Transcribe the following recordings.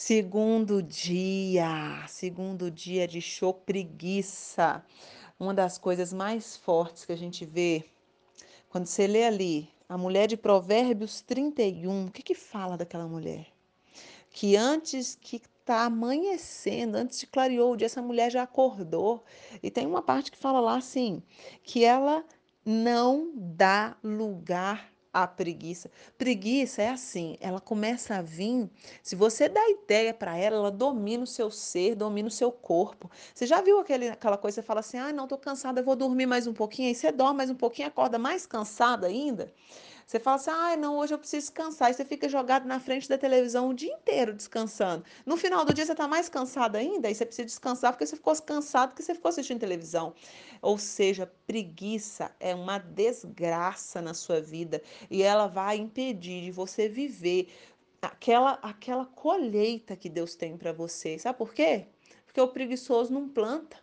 Segundo dia, segundo dia de show preguiça. Uma das coisas mais fortes que a gente vê quando você lê ali a mulher de Provérbios 31, o que que fala daquela mulher? Que antes que tá amanhecendo, antes de clareou o dia, essa mulher já acordou. E tem uma parte que fala lá assim, que ela não dá lugar à preguiça. Preguiça é assim, ela começa a vir, se você dá ideia para ela, ela domina o seu ser, domina o seu corpo. Você já viu aquele, aquela coisa, você fala assim, ah, não, tô cansada, vou dormir mais um pouquinho, aí você dorme mais um pouquinho, acorda mais cansada ainda. Você fala assim, ah, não, hoje eu preciso descansar. E você fica jogado na frente da televisão o dia inteiro descansando. No final do dia você está mais cansado ainda, e você precisa descansar porque você ficou cansado porque você ficou assistindo televisão. Ou seja, preguiça é uma desgraça na sua vida e ela vai impedir de você viver aquela, aquela colheita que Deus tem para você. Sabe por quê? Porque o preguiçoso não planta.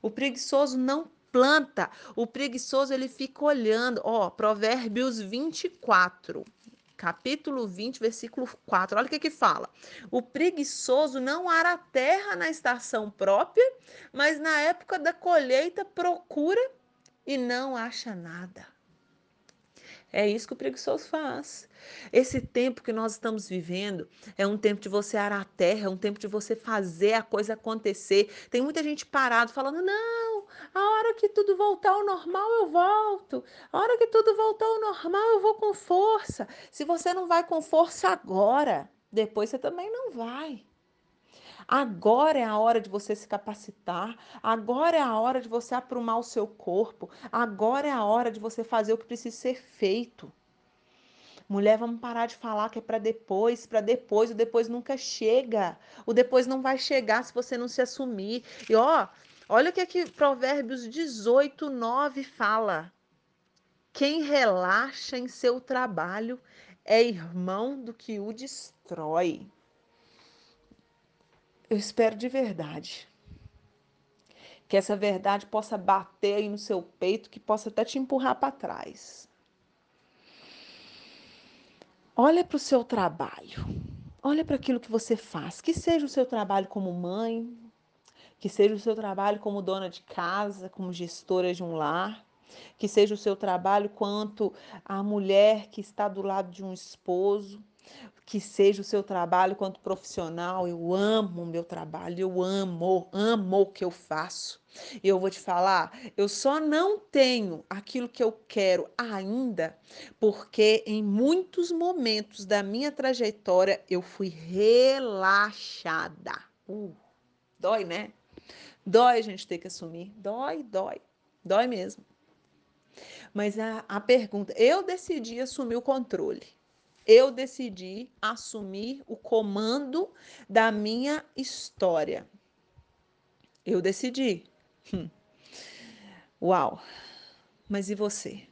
O preguiçoso não planta. O preguiçoso ele fica olhando, ó, Provérbios 24, capítulo 20, versículo 4. Olha o que que fala. O preguiçoso não ara a terra na estação própria, mas na época da colheita procura e não acha nada. É isso que o preguiçoso faz. Esse tempo que nós estamos vivendo é um tempo de você arar a terra, é um tempo de você fazer a coisa acontecer. Tem muita gente parado falando: não, a hora que tudo voltar ao normal eu volto, a hora que tudo voltar ao normal eu vou com força. Se você não vai com força agora, depois você também não vai. Agora é a hora de você se capacitar, agora é a hora de você aprumar o seu corpo, agora é a hora de você fazer o que precisa ser feito. Mulher, vamos parar de falar que é para depois, para depois, o depois nunca chega. O depois não vai chegar se você não se assumir. E ó, olha o que aqui Provérbios 18, 9 fala. Quem relaxa em seu trabalho é irmão do que o destrói. Eu espero de verdade que essa verdade possa bater aí no seu peito, que possa até te empurrar para trás. Olha para o seu trabalho. Olha para aquilo que você faz. Que seja o seu trabalho como mãe, que seja o seu trabalho como dona de casa, como gestora de um lar, que seja o seu trabalho quanto a mulher que está do lado de um esposo, que seja o seu trabalho quanto profissional. Eu amo o meu trabalho, eu amo, amo o que eu faço. E eu vou te falar, eu só não tenho aquilo que eu quero ainda, porque em muitos momentos da minha trajetória eu fui relaxada. Uh, dói, né? Dói a gente ter que assumir. Dói, dói. Dói mesmo. Mas a, a pergunta, eu decidi assumir o controle eu decidi assumir o comando da minha história. Eu decidi. Hum. Uau! Mas e você?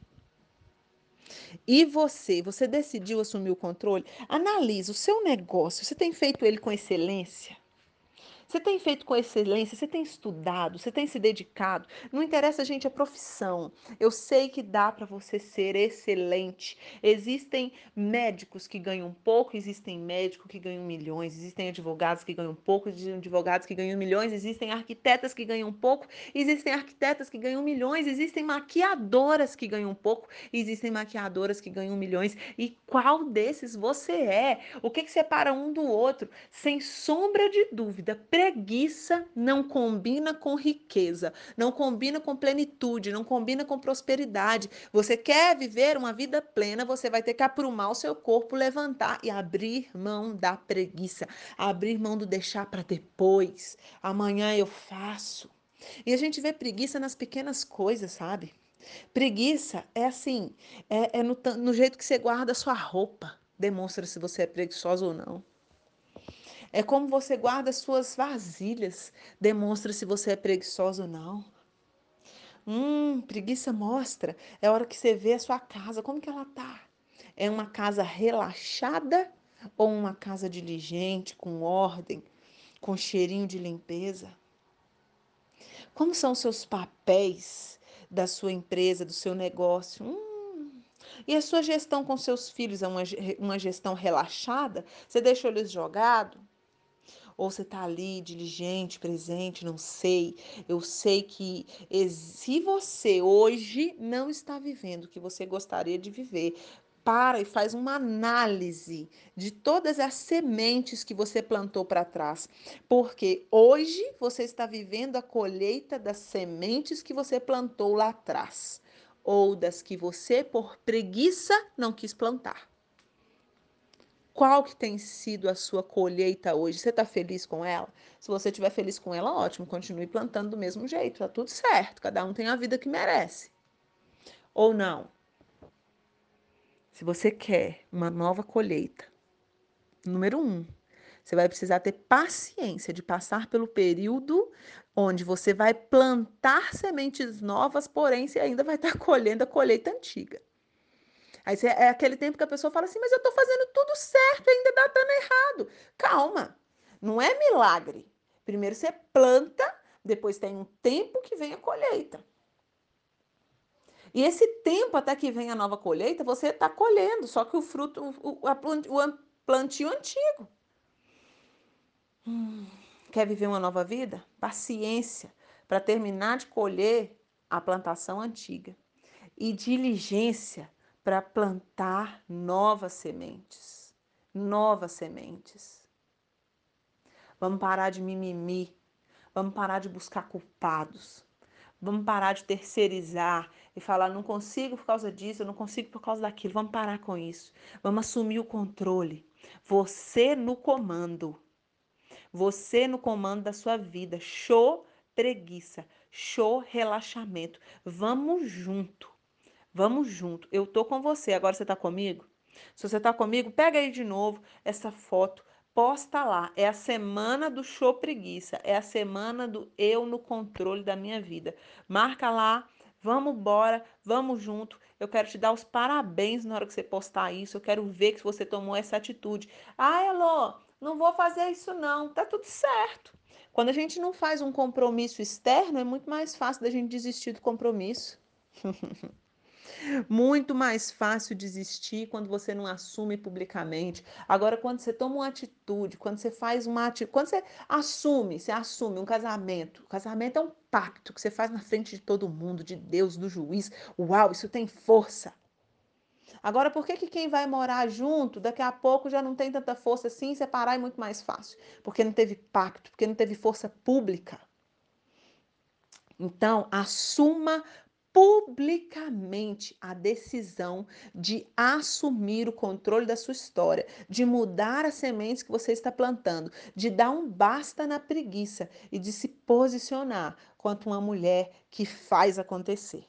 E você? Você decidiu assumir o controle? Analise o seu negócio. Você tem feito ele com excelência? Você tem feito com excelência, você tem estudado, você tem se dedicado. Não interessa, gente, a profissão. Eu sei que dá para você ser excelente. Existem médicos que ganham pouco, existem médicos que ganham milhões, existem advogados que ganham pouco, existem advogados que ganham milhões, existem arquitetas que ganham pouco, existem arquitetas que ganham milhões, existem maquiadoras que ganham pouco, existem maquiadoras que ganham milhões. E qual desses você é? O que, que separa um do outro? Sem sombra de dúvida Preguiça não combina com riqueza, não combina com plenitude, não combina com prosperidade. Você quer viver uma vida plena, você vai ter que aprumar o seu corpo, levantar e abrir mão da preguiça, abrir mão do deixar para depois. Amanhã eu faço. E a gente vê preguiça nas pequenas coisas, sabe? Preguiça é assim, é, é no, no jeito que você guarda a sua roupa, demonstra se você é preguiçoso ou não. É como você guarda suas vasilhas, demonstra se você é preguiçoso ou não. Hum, preguiça mostra. É a hora que você vê a sua casa, como que ela tá? É uma casa relaxada ou uma casa diligente, com ordem, com cheirinho de limpeza? Como são os seus papéis da sua empresa, do seu negócio? Hum, e a sua gestão com seus filhos é uma, uma gestão relaxada? Você deixa eles jogados? Ou você está ali diligente, presente, não sei. Eu sei que se você hoje não está vivendo o que você gostaria de viver, para e faz uma análise de todas as sementes que você plantou para trás, porque hoje você está vivendo a colheita das sementes que você plantou lá atrás, ou das que você por preguiça não quis plantar. Qual que tem sido a sua colheita hoje? Você está feliz com ela? Se você estiver feliz com ela, ótimo, continue plantando do mesmo jeito, tá tudo certo. Cada um tem a vida que merece. Ou não? Se você quer uma nova colheita, número um, você vai precisar ter paciência de passar pelo período onde você vai plantar sementes novas, porém você ainda vai estar colhendo a colheita antiga. Aí você, é aquele tempo que a pessoa fala assim, mas eu estou fazendo tudo certo, ainda está dando errado. Calma, não é milagre. Primeiro você planta, depois tem um tempo que vem a colheita. E esse tempo até que vem a nova colheita, você está colhendo, só que o fruto, o, o plantio antigo. Hum, quer viver uma nova vida? Paciência para terminar de colher a plantação antiga. E diligência para plantar novas sementes. Novas sementes. Vamos parar de mimimi. Vamos parar de buscar culpados. Vamos parar de terceirizar e falar, não consigo por causa disso, eu não consigo por causa daquilo. Vamos parar com isso. Vamos assumir o controle. Você no comando. Você no comando da sua vida. Show preguiça. Show relaxamento. Vamos junto. Vamos junto. Eu tô com você. Agora você tá comigo? Se você tá comigo, pega aí de novo essa foto posta lá. É a semana do show preguiça. É a semana do eu no controle da minha vida. Marca lá. Vamos embora, vamos junto. Eu quero te dar os parabéns na hora que você postar isso. Eu quero ver que você tomou essa atitude. Ah, Elô, não vou fazer isso não. Tá tudo certo. Quando a gente não faz um compromisso externo, é muito mais fácil da gente desistir do compromisso. Muito mais fácil desistir quando você não assume publicamente. Agora, quando você toma uma atitude, quando você faz uma atitude, quando você assume, você assume um casamento. O casamento é um pacto que você faz na frente de todo mundo, de Deus, do juiz. Uau, isso tem força. Agora, por que, que quem vai morar junto, daqui a pouco já não tem tanta força assim, separar é muito mais fácil? Porque não teve pacto, porque não teve força pública. Então, assuma publicamente a decisão de assumir o controle da sua história, de mudar as sementes que você está plantando, de dar um basta na preguiça e de se posicionar quanto uma mulher que faz acontecer.